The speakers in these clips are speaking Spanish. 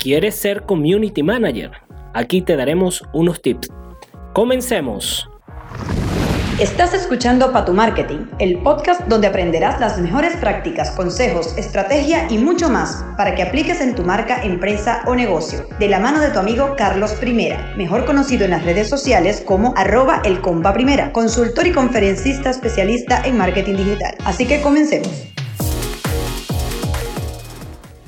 ¿Quieres ser community manager? Aquí te daremos unos tips. Comencemos. Estás escuchando Pa' tu Marketing, el podcast donde aprenderás las mejores prácticas, consejos, estrategia y mucho más para que apliques en tu marca, empresa o negocio. De la mano de tu amigo Carlos Primera, mejor conocido en las redes sociales como arroba el primera, consultor y conferencista especialista en marketing digital. Así que comencemos.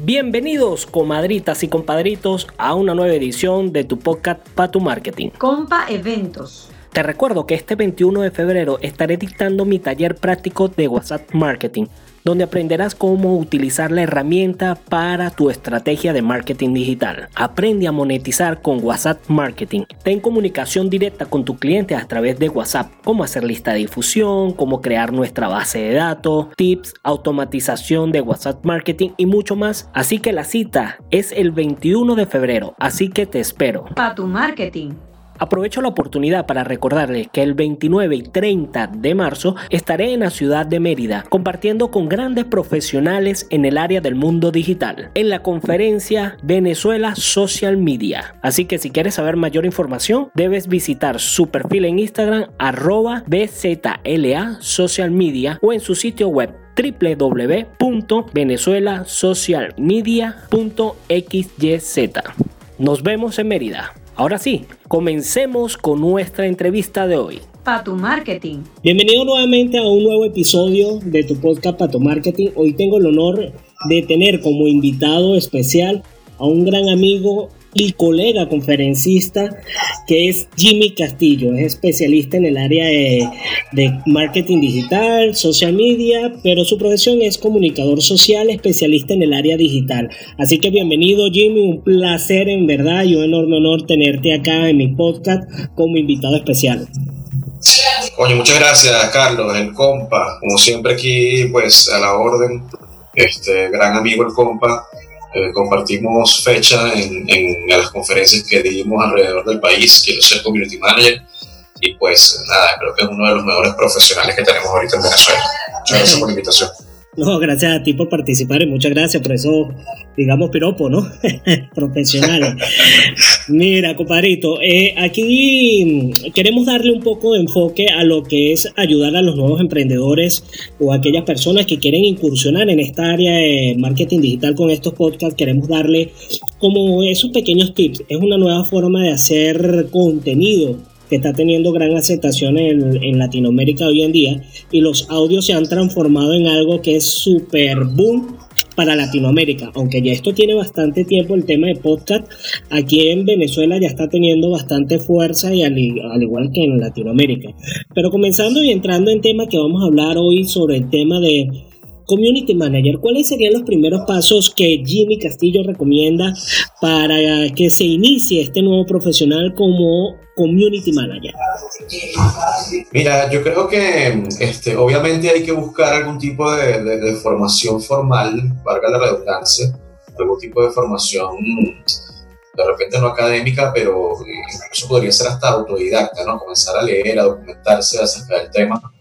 Bienvenidos, comadritas y compadritos, a una nueva edición de tu podcast Pa' tu Marketing. Compa Eventos te recuerdo que este 21 de febrero estaré dictando mi taller práctico de WhatsApp Marketing, donde aprenderás cómo utilizar la herramienta para tu estrategia de marketing digital. Aprende a monetizar con WhatsApp Marketing. Ten comunicación directa con tu cliente a través de WhatsApp, cómo hacer lista de difusión, cómo crear nuestra base de datos, tips, automatización de WhatsApp Marketing y mucho más. Así que la cita es el 21 de febrero, así que te espero. Para tu marketing. Aprovecho la oportunidad para recordarles que el 29 y 30 de marzo estaré en la ciudad de Mérida compartiendo con grandes profesionales en el área del mundo digital en la conferencia Venezuela Social Media. Así que si quieres saber mayor información debes visitar su perfil en Instagram arroba BZLA Social Media o en su sitio web www.venezuelasocialmedia.xyz. Nos vemos en Mérida. Ahora sí, comencemos con nuestra entrevista de hoy. Pato Marketing. Bienvenido nuevamente a un nuevo episodio de tu podcast Pato Marketing. Hoy tengo el honor de tener como invitado especial a un gran amigo y colega conferencista que es Jimmy Castillo. Es especialista en el área de, marketing digital, social media, pero su profesión es comunicador social, especialista en el área digital. Así que bienvenido Jimmy, un placer en verdad y un enorme honor tenerte acá en mi podcast como invitado especial. Oye, muchas gracias Carlos, el compa, como siempre aquí pues a la orden, este gran amigo el compa eh, compartimos fecha en, en, las conferencias que dimos alrededor del país. Quiero ser community manager y pues nada, creo que es uno de los mejores profesionales que tenemos ahorita en Venezuela. Muchas gracias por la invitación. No, gracias a ti por participar y muchas gracias por eso, digamos, piropo, ¿no? Profesional. Mira, compadrito, eh, aquí queremos darle un poco de enfoque a lo que es ayudar a los nuevos emprendedores o aquellas personas que quieren incursionar en esta área de marketing digital con estos podcasts. Queremos darle como esos pequeños tips. Es una nueva forma de hacer contenido que está teniendo gran aceptación en, Latinoamérica hoy en día y los audios se han transformado en algo que es súper boom para Latinoamérica, aunque ya esto tiene bastante tiempo el tema de podcast, aquí en Venezuela ya está teniendo bastante fuerza y al, al igual que en Latinoamérica. Pero comenzando y entrando en tema que vamos a hablar hoy sobre el tema de Community Manager, ¿cuáles serían los primeros pasos que Jimmy Castillo recomienda para que se inicie este nuevo profesional como Community Manager? Mira, yo creo que este, obviamente hay que buscar algún tipo de, formación formal, valga la redundancia, algún tipo de formación de repente no académica, pero incluso podría ser hasta autodidacta, ¿no? Comenzar a leer, a documentarse acerca del tema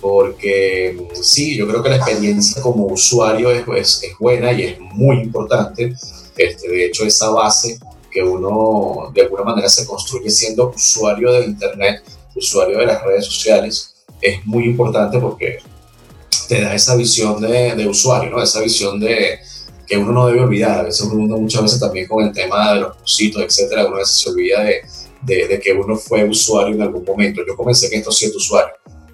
porque sí, yo creo que la experiencia como usuario es, es, buena y es muy importante. Este, de hecho, esa base que uno de alguna manera se construye siendo usuario de Internet, usuario de las redes sociales, es muy importante porque te da esa visión de, usuario, ¿no? esa visión de que uno no debe olvidar. A veces uno muchas veces también con el tema de los cursitos, etcétera, uno a veces se olvida de, que uno fue usuario en algún momento. Yo comencé en esto siendo usuario.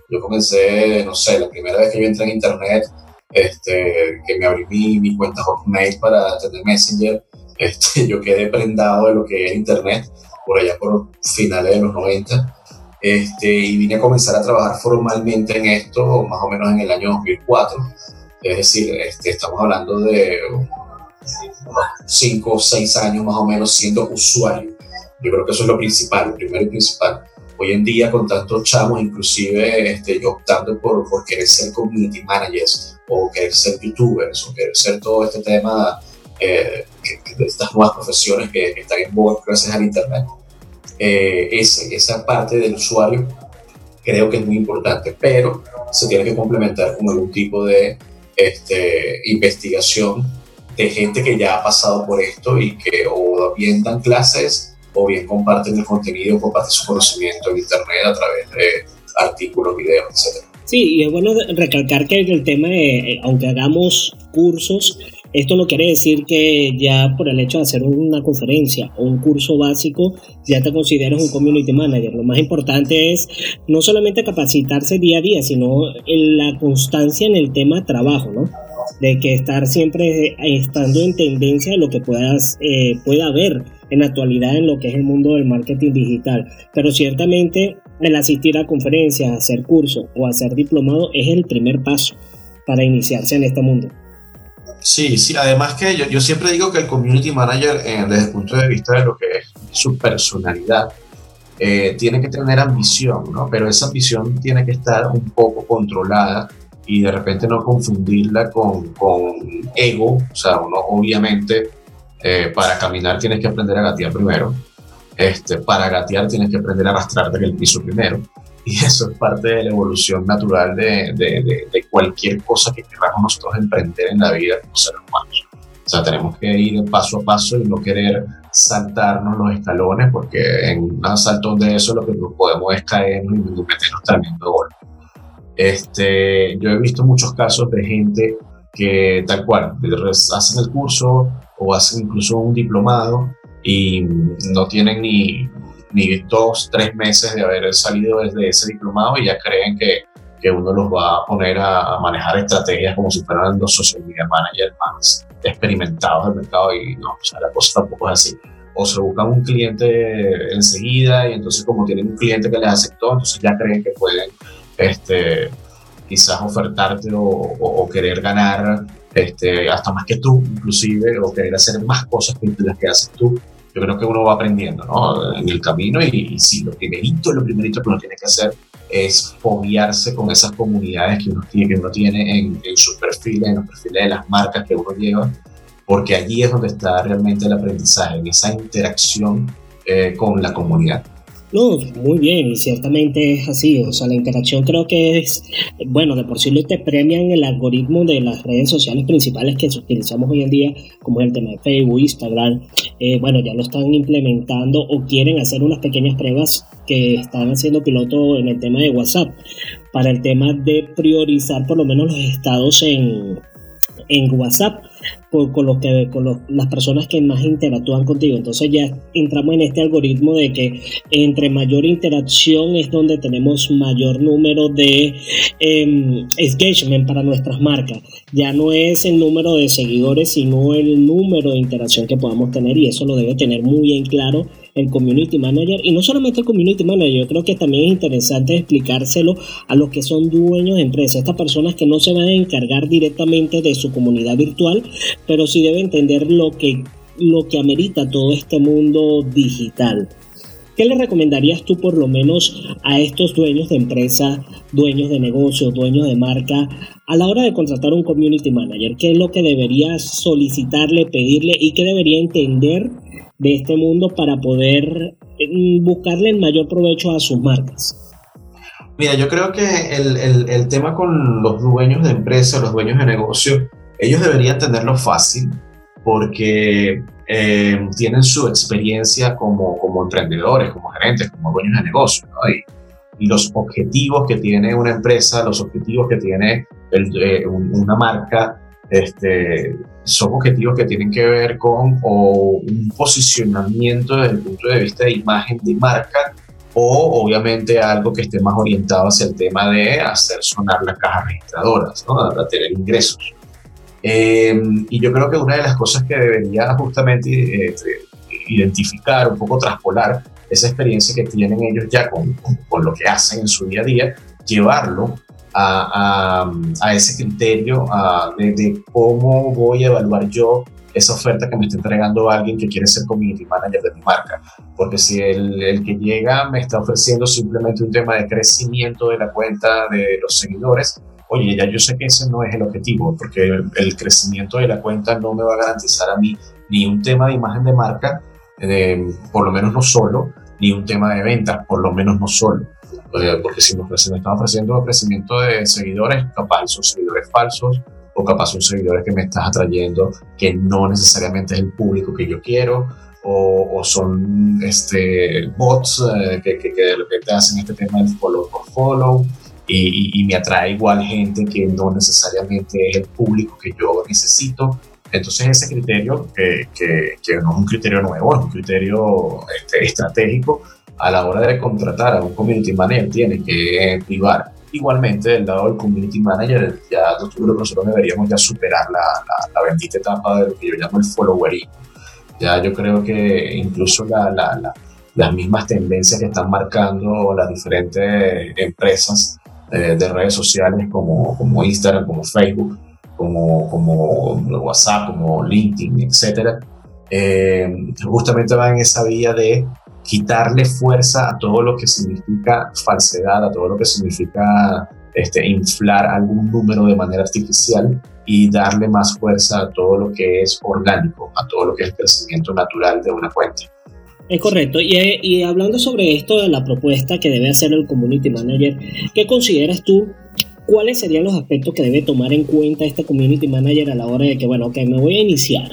Yo comencé, no sé, la primera vez que yo entré en internet, este, que me abrí mi, mi cuenta Hotmail para tener Messenger, este, yo quedé prendado de lo que era internet por allá por finales de los 90. Este, y vine a comenzar a trabajar formalmente en esto más o menos en el año 2004. Es decir, este, estamos hablando de unos 5 o 6 años más o menos siendo usuario. Yo creo que eso es lo principal, lo primero y principal hoy en día con tantos chamos, inclusive este, optando por, por querer ser community managers o querer ser youtubers o querer ser todo este tema eh, de estas nuevas profesiones que, están en boga gracias al internet. Eh, esa parte del usuario creo que es muy importante, pero se tiene que complementar con algún tipo de este, investigación de gente que ya ha pasado por esto y que o bien dan clases o bien comparten el contenido, comparten su conocimiento en Internet a través de artículos, videos, etc. Sí, y es bueno recalcar que el tema, de, eh, aunque hagamos cursos, esto no quiere decir que ya por el hecho de hacer una conferencia o un curso básico ya te consideras un community manager. Lo más importante es no solamente capacitarse día a día, sino en la constancia en el tema trabajo, ¿no? De que estar siempre estando en tendencia de lo que puedas, eh, pueda haber en la actualidad en lo que es el mundo del marketing digital. Pero ciertamente el asistir a conferencias, hacer cursos o hacer diplomado es el primer paso para iniciarse en este mundo. Sí, sí, además que yo, yo siempre digo que el community manager, eh, desde el punto de vista de lo que es su personalidad, eh, tiene que tener ambición, ¿no? Pero esa ambición tiene que estar un poco controlada y de repente no confundirla con, con ego, o sea, uno obviamente eh, para caminar tienes que aprender a gatear primero, este, para gatear tienes que aprender a arrastrarte en el piso primero. Y eso es parte de la evolución natural de, de, de, cualquier cosa que queramos nosotros emprender en la vida como seres humanos. O sea, tenemos que ir paso a paso y no querer saltarnos los escalones, porque en un saltón de eso lo que podemos es caernos y meternos de golpe. Este, yo he visto muchos casos de gente que tal cual, hacen el curso o hacen incluso un diplomado y no tienen ni, ni dos, tres meses de haber salido desde ese diplomado y ya creen que, que uno los va a poner a, manejar estrategias como si fueran los social media managers más experimentados del mercado y no, o sea, la cosa tampoco es así. O se buscan un cliente enseguida y entonces como tienen un cliente que les aceptó, entonces ya creen que pueden este, quizás ofertarte o, o, querer ganar este, hasta más que tú, inclusive, o querer hacer más cosas que las que haces tú yo creo que uno va aprendiendo ¿no? en el camino y, sí, lo primerito, lo primerito que uno tiene que hacer es foguearse con esas comunidades que uno tiene, que uno tiene en, en sus perfiles, en los perfiles de las marcas que uno lleva, porque allí es donde está realmente el aprendizaje, en esa interacción eh, con la comunidad. No, muy bien, y ciertamente es así. O sea, la interacción creo que es, bueno, de por sí te premian el algoritmo de las redes sociales principales que utilizamos hoy en día, como el tema de Facebook, Instagram. Eh, bueno, ya lo están implementando o quieren hacer unas pequeñas pruebas que están haciendo piloto en el tema de WhatsApp, para el tema de priorizar por lo menos los estados en, en WhatsApp con, los que, con las personas que más interactúan contigo. Entonces ya entramos en este algoritmo de que entre mayor interacción es donde tenemos mayor número de em, engagement para nuestras marcas. Ya no es el número de seguidores, sino el número de interacción que podamos tener y eso lo debe tener muy bien claro el community manager y no solamente el community manager, yo creo que también es interesante explicárselo a los que son dueños de empresas, estas personas que no se van a encargar directamente de su comunidad virtual, pero sí deben entender lo que, lo que amerita todo este mundo digital. ¿Qué le recomendarías tú por lo menos a estos dueños de empresa, dueños de negocios, dueños de marca, a la hora de contratar un community manager? ¿Qué es lo que debería solicitarle, pedirle y qué debería entender de este mundo para poder mm, buscarle el mayor provecho a sus marcas? Mira, yo creo que el, el, el tema con los dueños de empresa, los dueños de negocio, ellos deberían tenerlo fácil porque eh, tienen su experiencia como, como emprendedores, como gerentes, como dueños de negocio. Y, y, los objetivos que tiene una empresa, los objetivos que tiene el, eh, una marca, este, son objetivos que tienen que ver con o un posicionamiento desde el punto de vista de imagen de marca o obviamente algo que esté más orientado hacia el tema de hacer sonar las cajas registradoras, ¿no? a tener ingresos. Eh, y yo creo que una de las cosas que debería justamente eh, identificar, un poco traspolar esa experiencia que tienen ellos ya con, con, lo que hacen en su día a día, llevarlo a, a, a ese criterio de, de, cómo voy a evaluar yo esa oferta que me está entregando alguien que quiere ser community manager de mi marca. Porque si el, el, que llega me está ofreciendo simplemente un tema de crecimiento de la cuenta de los seguidores, oye, ya yo sé que ese no es el objetivo, porque el, crecimiento de la cuenta no me va a garantizar a mí ni un tema de imagen de marca, eh, por lo menos no solo, ni un tema de ventas, por lo menos no solo. Porque si nos, están ofreciendo crecimiento de seguidores, capaz son seguidores falsos, o capaz son seguidores que me estás atrayendo que no necesariamente es el público que yo quiero, o, son este, bots eh, que, que, que, de repente hacen este tema de follow por follow. Y, y, me atrae igual gente que no necesariamente es el público que yo necesito. Entonces ese criterio, que, que, no es un criterio nuevo, es un criterio este, estratégico, a la hora de contratar a un community manager tiene que privar. Igualmente, del lado del community manager, ya nosotros deberíamos ya superar la, la, bendita etapa de lo que yo llamo el followerismo. Ya yo creo que incluso la, las mismas tendencias que están marcando las diferentes empresas eh, de redes sociales como, como Instagram, como Facebook, como, como WhatsApp, como LinkedIn, etcétera, eh, justamente va en esa vía de quitarle fuerza a todo lo que significa falsedad, a todo lo que significa este, inflar algún número de manera artificial y darle más fuerza a todo lo que es orgánico, a todo lo que es el crecimiento natural de una cuenta. Es correcto. Y, y hablando sobre esto de la propuesta que debe hacer el community manager, ¿qué consideras tú ¿cuáles serían los aspectos que debe tomar en cuenta este community manager a la hora de que, bueno, ok, me voy a iniciar?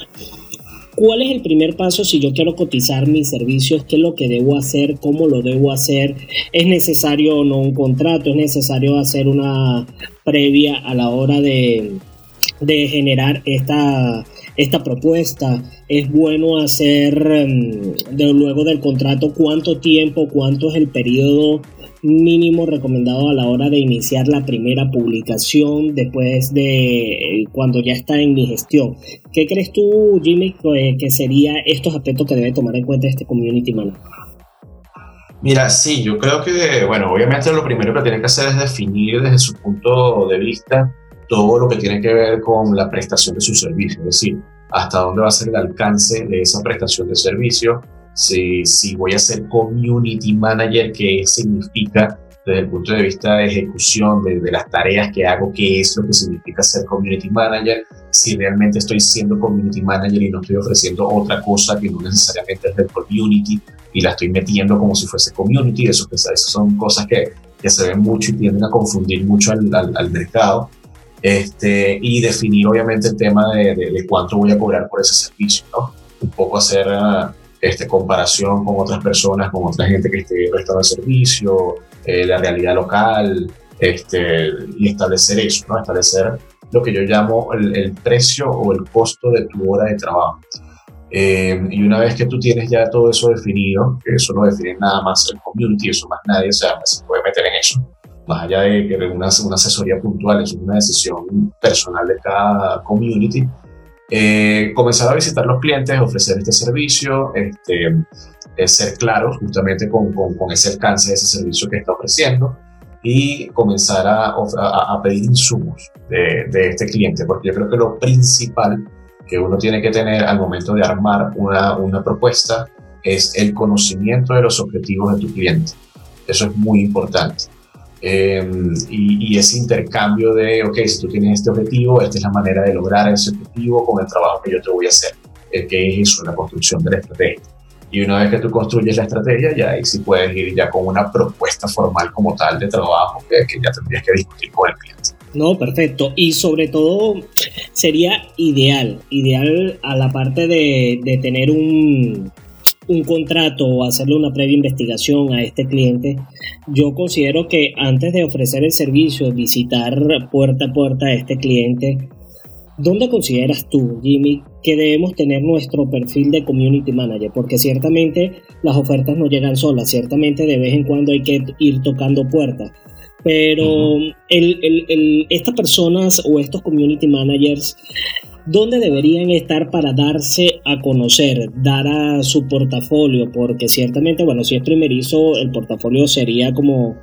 ¿Cuál es el primer paso si yo quiero cotizar mis servicios? ¿Qué es lo que debo hacer? ¿Cómo lo debo hacer? ¿Es necesario o no un contrato? ¿Es necesario hacer una previa a la hora de, de generar esta, esta propuesta? ¿Es bueno hacer mm, de, luego del contrato cuánto tiempo, cuánto es el periodo mínimo recomendado a la hora de iniciar la primera publicación después de cuando ya está en mi gestión. ¿Qué crees tú, Jimmy, que sería estos aspectos que debe tomar en cuenta este community manager? Mira, sí, yo creo que, bueno, obviamente lo primero que tiene que hacer es definir desde su punto de vista todo lo que tiene que ver con la prestación de su servicio, es decir, hasta dónde va a ser el alcance de esa prestación de servicio, si, si voy a ser community manager, qué significa desde el punto de vista de ejecución de, de, las tareas que hago, qué es lo que significa ser community manager, si realmente estoy siendo community manager y no estoy ofreciendo otra cosa que no necesariamente es del community y la estoy metiendo como si fuese community, eso, esas son cosas que, que, se ven mucho y tienden a confundir mucho al, al, mercado. Este, y definir obviamente el tema de, de, cuánto voy a cobrar por ese servicio, ¿no? Un poco hacer... Uh, este, comparación con otras personas, con otra gente que esté prestando el servicio, eh, la realidad local, este, y establecer eso, ¿no? establecer lo que yo llamo el, precio o el costo de tu hora de trabajo. Eh, y una vez que tú tienes ya todo eso definido, que eso no define nada más el community, eso más nadie se puede meter en eso, más allá de que una, una asesoría puntual es una decisión personal de cada community, eh, comenzar a visitar los clientes, ofrecer este servicio, este, ser claros justamente con, con, ese alcance de ese servicio que está ofreciendo y comenzar a, a, pedir insumos de, de, este cliente, porque yo creo que lo principal que uno tiene que tener al momento de armar una, una propuesta es el conocimiento de los objetivos de tu cliente. Eso es muy importante. Em, y, ese intercambio de, ok, si tú tienes este objetivo, esta es la manera de lograr ese objetivo con el trabajo que yo te voy a hacer, el que es una construcción de la estrategia. Y una vez que tú construyes la estrategia, ya ahí sí puedes ir ya con una propuesta formal como tal de trabajo que, ya tendrías que discutir con el cliente. No, perfecto. Y sobre todo sería ideal, ideal a la parte de, de tener un, un contrato o hacerle una previa investigación a este cliente, yo considero que antes de ofrecer el servicio, visitar puerta a puerta a este cliente, ¿dónde consideras tú, Jimmy, que debemos tener nuestro perfil de community manager? Porque ciertamente las ofertas no llegan solas, ciertamente de vez en cuando hay que ir tocando puertas. Pero estas personas o estos community managers ¿Dónde deberían estar para darse a conocer, dar a su portafolio? Porque ciertamente, bueno, si es primerizo, el portafolio sería como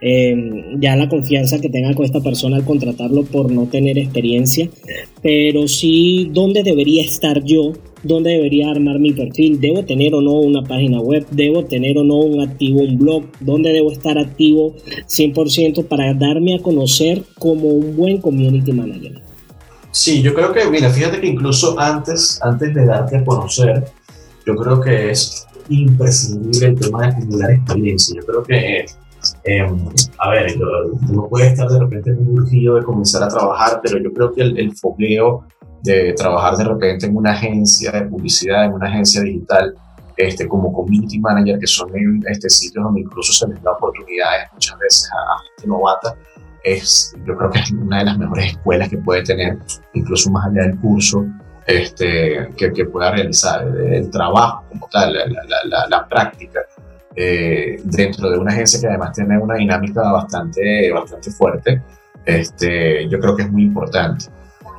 em, ya la confianza que tenga con esta persona al contratarlo por no tener experiencia. Pero sí, ¿dónde debería estar yo? ¿Dónde debería armar mi perfil? ¿Debo tener o no una página web? ¿Debo tener o no un activo, un blog? ¿Dónde debo estar activo 100% para darme a conocer como un buen community manager? Sí, yo creo que, mira, fíjate que incluso antes, antes de darte a conocer, yo creo que es imprescindible el tema de acumular experiencia. Yo creo que Em, a ver, uno puede estar de repente muy urgido de comenzar a trabajar, pero yo creo que el, el de trabajar de repente en una agencia de publicidad, en una agencia digital, este, como community manager, que son este, sitios donde incluso se les da oportunidades muchas veces a, gente novata, es, yo creo que es una de las mejores escuelas que puede tener, incluso más allá del curso, este, que, que pueda realizar, el, trabajo como tal, la, la, la, práctica. Eh, dentro de una agencia que además tiene una dinámica bastante, bastante fuerte, este, yo creo que es muy importante.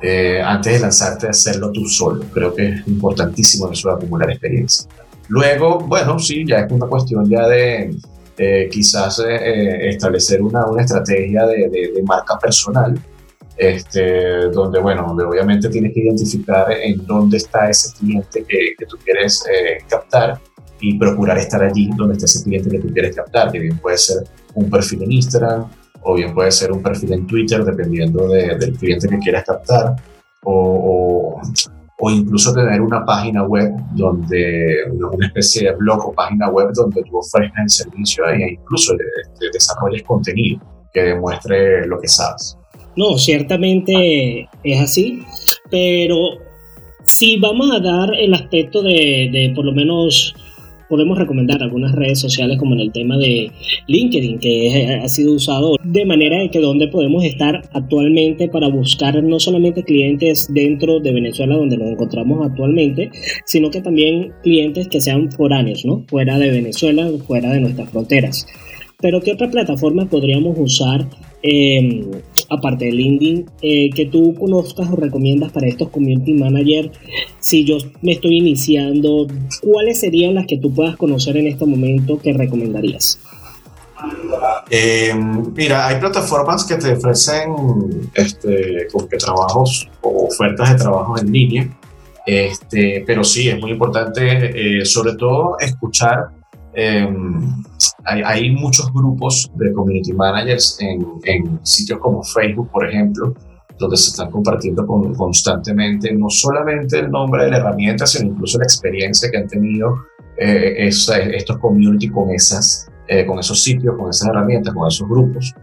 Eh, antes de lanzarte a hacerlo tú solo, creo que es importantísimo eso de acumular experiencia. Luego, bueno, sí, ya es una cuestión ya de eh, quizás eh, establecer una, una estrategia de, de, marca personal, este, donde, bueno, donde obviamente tienes que identificar en dónde está ese cliente que, que tú quieres eh, captar y procurar estar allí donde está ese cliente que tú quieres captar, que bien puede ser un perfil en Instagram o bien puede ser un perfil en Twitter, dependiendo del cliente que quieras captar, o, o incluso tener una página web donde, una especie de blog o página web donde tú ofrezcas el servicio e incluso desarrolles contenido que demuestre lo que sabes. No, ciertamente es así, pero si vamos a dar el aspecto de, de por lo menos podemos recomendar algunas redes sociales como en el tema de LinkedIn, que ha sido usado de manera de que donde podemos estar actualmente para buscar no solamente clientes dentro de Venezuela donde nos encontramos actualmente, sino que también clientes que sean foráneos, ¿no? Fuera de Venezuela, fuera de nuestras fronteras. Pero ¿qué otra plataforma podríamos usar eh, aparte de LinkedIn, eh, que tú conozcas o recomiendas para estos community manager? Si yo me estoy iniciando, ¿cuáles serían las que tú puedas conocer en este momento que recomendarías? Eh, mira, hay plataformas que te ofrecen este, trabajos o ofertas de trabajo en línea, este, pero sí, es muy importante sobre todo escuchar Em, hay, muchos grupos de community managers en, sitios como Facebook, por ejemplo, donde se están compartiendo constantemente no solamente el nombre de la herramienta, sino incluso la experiencia que han tenido eh, estos community con, esas, eh, con esos sitios, con esas herramientas, con esos grupos,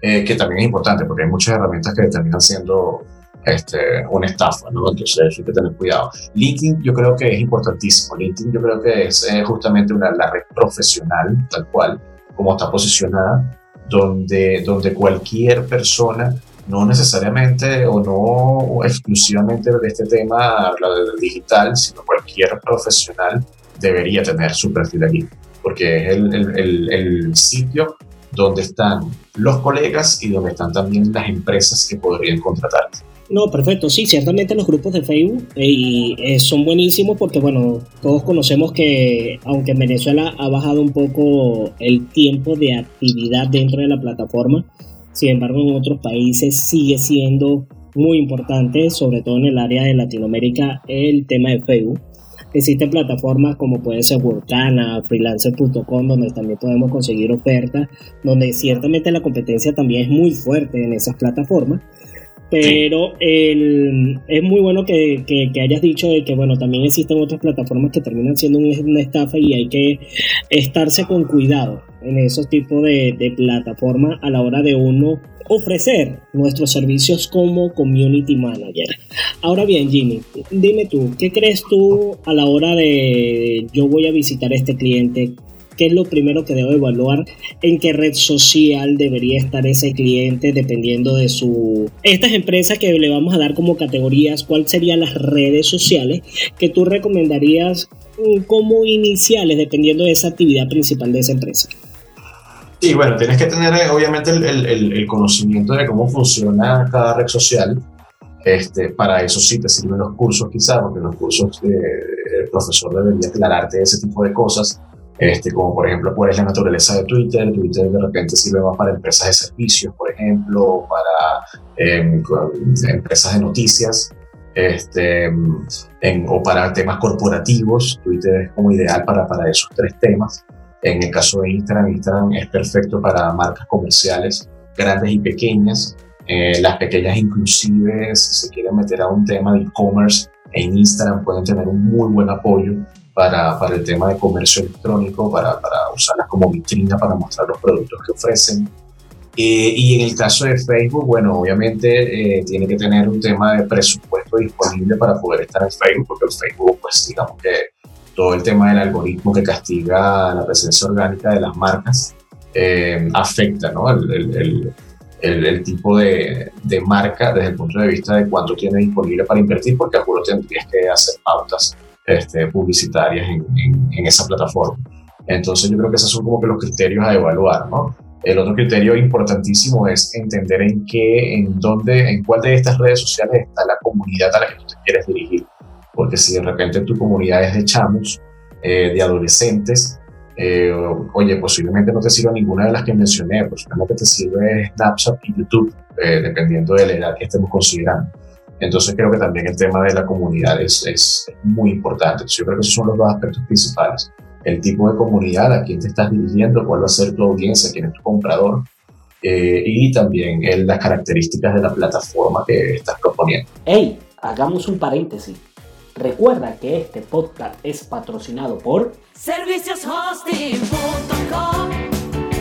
eh, que también es importante porque hay muchas herramientas que terminan siendo este, una estafa, ¿no? Entonces hay que tener cuidado. LinkedIn yo creo que es importantísimo. LinkedIn yo creo que es eh, justamente una, la red profesional, tal cual, como está posicionada, donde, donde cualquier persona, no necesariamente o no exclusivamente de este tema digital, sino cualquier profesional debería tener su perfil allí, porque es el, el, el sitio donde están los colegas y donde están también las empresas que podrían contratarte. No, perfecto, sí, ciertamente los grupos de Facebook eh, y, eh, son buenísimos porque, bueno, todos conocemos que aunque en Venezuela ha bajado un poco el tiempo de actividad dentro de la plataforma, sin embargo en otros países sigue siendo muy importante, sobre todo en el área de Latinoamérica, el tema de Facebook. Existen plataformas como puede ser Workana, freelancer.com, donde también podemos conseguir ofertas, donde ciertamente la competencia también es muy fuerte en esas plataformas pero es muy bueno que, hayas dicho de que, bueno, también existen otras plataformas que terminan siendo una estafa y hay que estarse con cuidado en esos tipos de, de plataformas a la hora de uno ofrecer nuestros servicios como community manager. Ahora bien, Jimmy, dime tú, ¿qué crees tú a la hora de yo voy a visitar a este cliente? Qué es lo primero que debo evaluar, en qué red social debería estar ese cliente dependiendo de su... Estas empresas que le vamos a dar como categorías, ¿cuáles serían las redes sociales que tú recomendarías mm, como iniciales dependiendo de esa actividad principal de esa empresa? Sí, bueno, tienes que tener eh, obviamente el, conocimiento de cómo funciona cada red social. Este, para eso sí te sirven los cursos quizás, porque los cursos de, el profesor debería aclararte ese tipo de cosas este, como por ejemplo cuál es la naturaleza de Twitter. Twitter de repente sirve más para empresas de servicios, por ejemplo, para em, empresas de noticias. Este, en, o para temas corporativos, Twitter es como ideal para, para esos tres temas. En el caso de Instagram, Instagram es perfecto para marcas comerciales grandes y pequeñas. Eh, las pequeñas inclusive, si se quieren meter a un tema de e-commerce, en Instagram pueden tener un muy buen apoyo para, para el tema de comercio electrónico, para, para usarlas como vitrina para mostrar los productos que ofrecen. Eh, y en el caso de Facebook, bueno, obviamente eh, tiene que tener un tema de presupuesto disponible para poder estar en Facebook, porque el Facebook, pues digamos que todo el tema del algoritmo que castiga la presencia orgánica de las marcas eh, afecta ¿no? el, el, el, el tipo de, de, marca desde el punto de vista de cuánto tiene disponible para invertir, porque a tendrías que hacer pautas este, publicitarias en, en, en, esa plataforma. Entonces yo creo que esos son como que los criterios a evaluar, ¿no? El otro criterio importantísimo es entender en qué, en dónde, en cuál de estas redes sociales está la comunidad a la que tú te quieres dirigir. Porque si de repente tu comunidad es de chamos, eh, de adolescentes, eh, oye, posiblemente no te sirva ninguna de las que mencioné, posiblemente te sirve Snapchat y YouTube, eh, dependiendo de la edad que estemos considerando. Entonces creo que también el tema de la comunidad es, es muy importante. Yo creo que esos son los dos aspectos principales. El tipo de comunidad a quién te estás dirigiendo, cuál va a ser tu audiencia, quién es tu comprador, eh, y también el, las características de la plataforma que estás proponiendo. ¡Hey! Hagamos un paréntesis. Recuerda que este podcast es patrocinado por servicioshosting.com.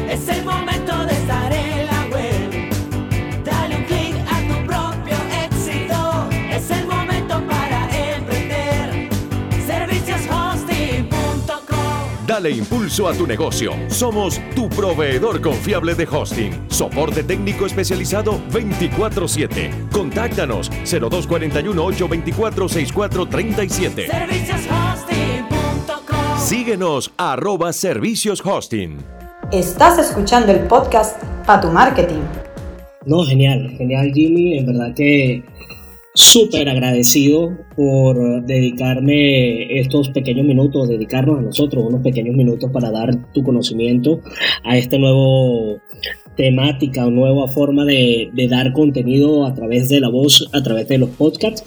Es el momento de estar Dale impulso a tu negocio. Somos tu proveedor confiable de hosting. Soporte técnico especializado 24/7. Contáctanos 0241-824-6437. Servicioshosting.com. Síguenos arroba servicios hosting. Estás escuchando el podcast para tu marketing. No, genial, genial Jimmy, en verdad que súper agradecido por dedicarme estos pequeños minutos, dedicarnos a nosotros unos pequeños minutos para dar tu conocimiento a este nuevo temática o nueva forma de, dar contenido a través de la voz, a través de los podcasts.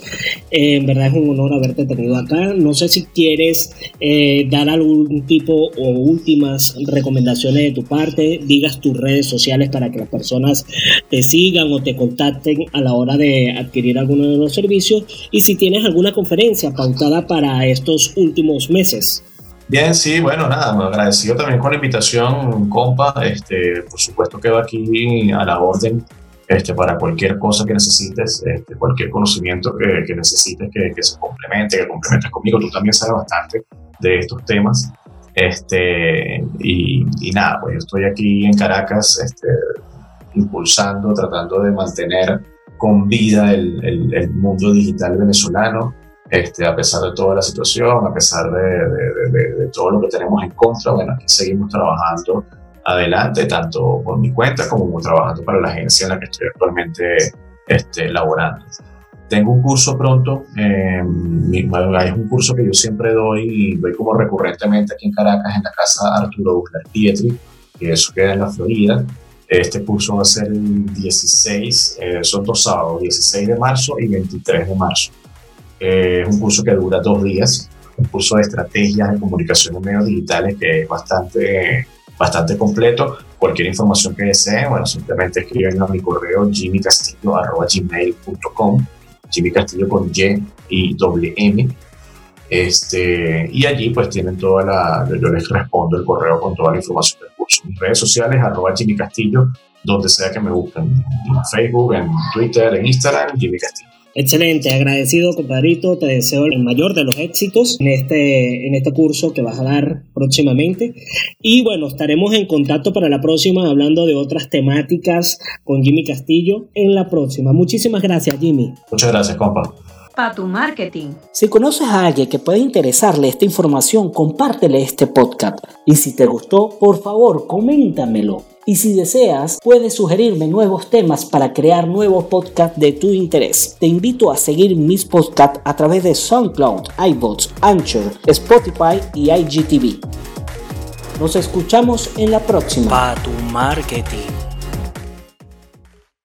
Eh, en verdad es un honor haberte tenido acá. No sé si quieres eh, dar algún tipo o últimas recomendaciones de tu parte, digas tus redes sociales para que las personas te sigan o te contacten a la hora de adquirir alguno de los servicios y si tienes alguna conferencia pautada para estos últimos meses. Bien, sí, bueno, nada, me agradecido también con la invitación, compa. Este, por supuesto quedo aquí a la orden este, para cualquier cosa que necesites, este, cualquier conocimiento que, que necesites que, que, se complemente, que complementes conmigo. Tú también sabes bastante de estos temas. Este, y, y nada, pues estoy aquí en Caracas este, impulsando, tratando de mantener con vida el, el, el mundo digital venezolano. Este, a pesar de toda la situación, a pesar de, de, de, de, todo lo que tenemos en contra, bueno, aquí seguimos trabajando adelante, tanto por mi cuenta como trabajando para la agencia en la que estoy actualmente este, laborando. Tengo un curso pronto, eh, es un curso que yo siempre doy doy como recurrentemente aquí en Caracas, en la casa Arturo Uslar Pietri, que eso queda en la Florida. Este curso va a ser el 16, eh, son dos sábados, 16 de marzo y 23 de marzo. Eh, es un curso que dura dos días, un curso de estrategias de comunicación en medios digitales que es bastante, bastante completo. Cualquier información que deseen, bueno, simplemente escriben a mi correo jimmycastillo.gmail.com Jimmy Castillo con Y y doble M. Este, y allí pues tienen toda la, yo les respondo el correo con toda la información del curso. Mis redes sociales, arroba Jimmy Castillo, donde sea que me busquen, en Facebook, en Twitter, en Instagram, Jimmy Castillo. Excelente, agradecido compadrito, te deseo el mayor de los éxitos en este, en este curso que vas a dar próximamente. Y bueno, estaremos en contacto para la próxima hablando de otras temáticas con Jimmy Castillo en la próxima. Muchísimas gracias Jimmy. Muchas gracias compa. Para tu marketing. Si conoces a alguien que puede interesarle esta información, compártele este podcast. Y si te gustó, por favor, coméntamelo. Y si deseas, puedes sugerirme nuevos temas para crear nuevos podcasts de tu interés. Te invito a seguir mis podcasts a través de SoundCloud, iBots, Anchor, Spotify y IGTV. Nos escuchamos en la próxima. Pa tu marketing.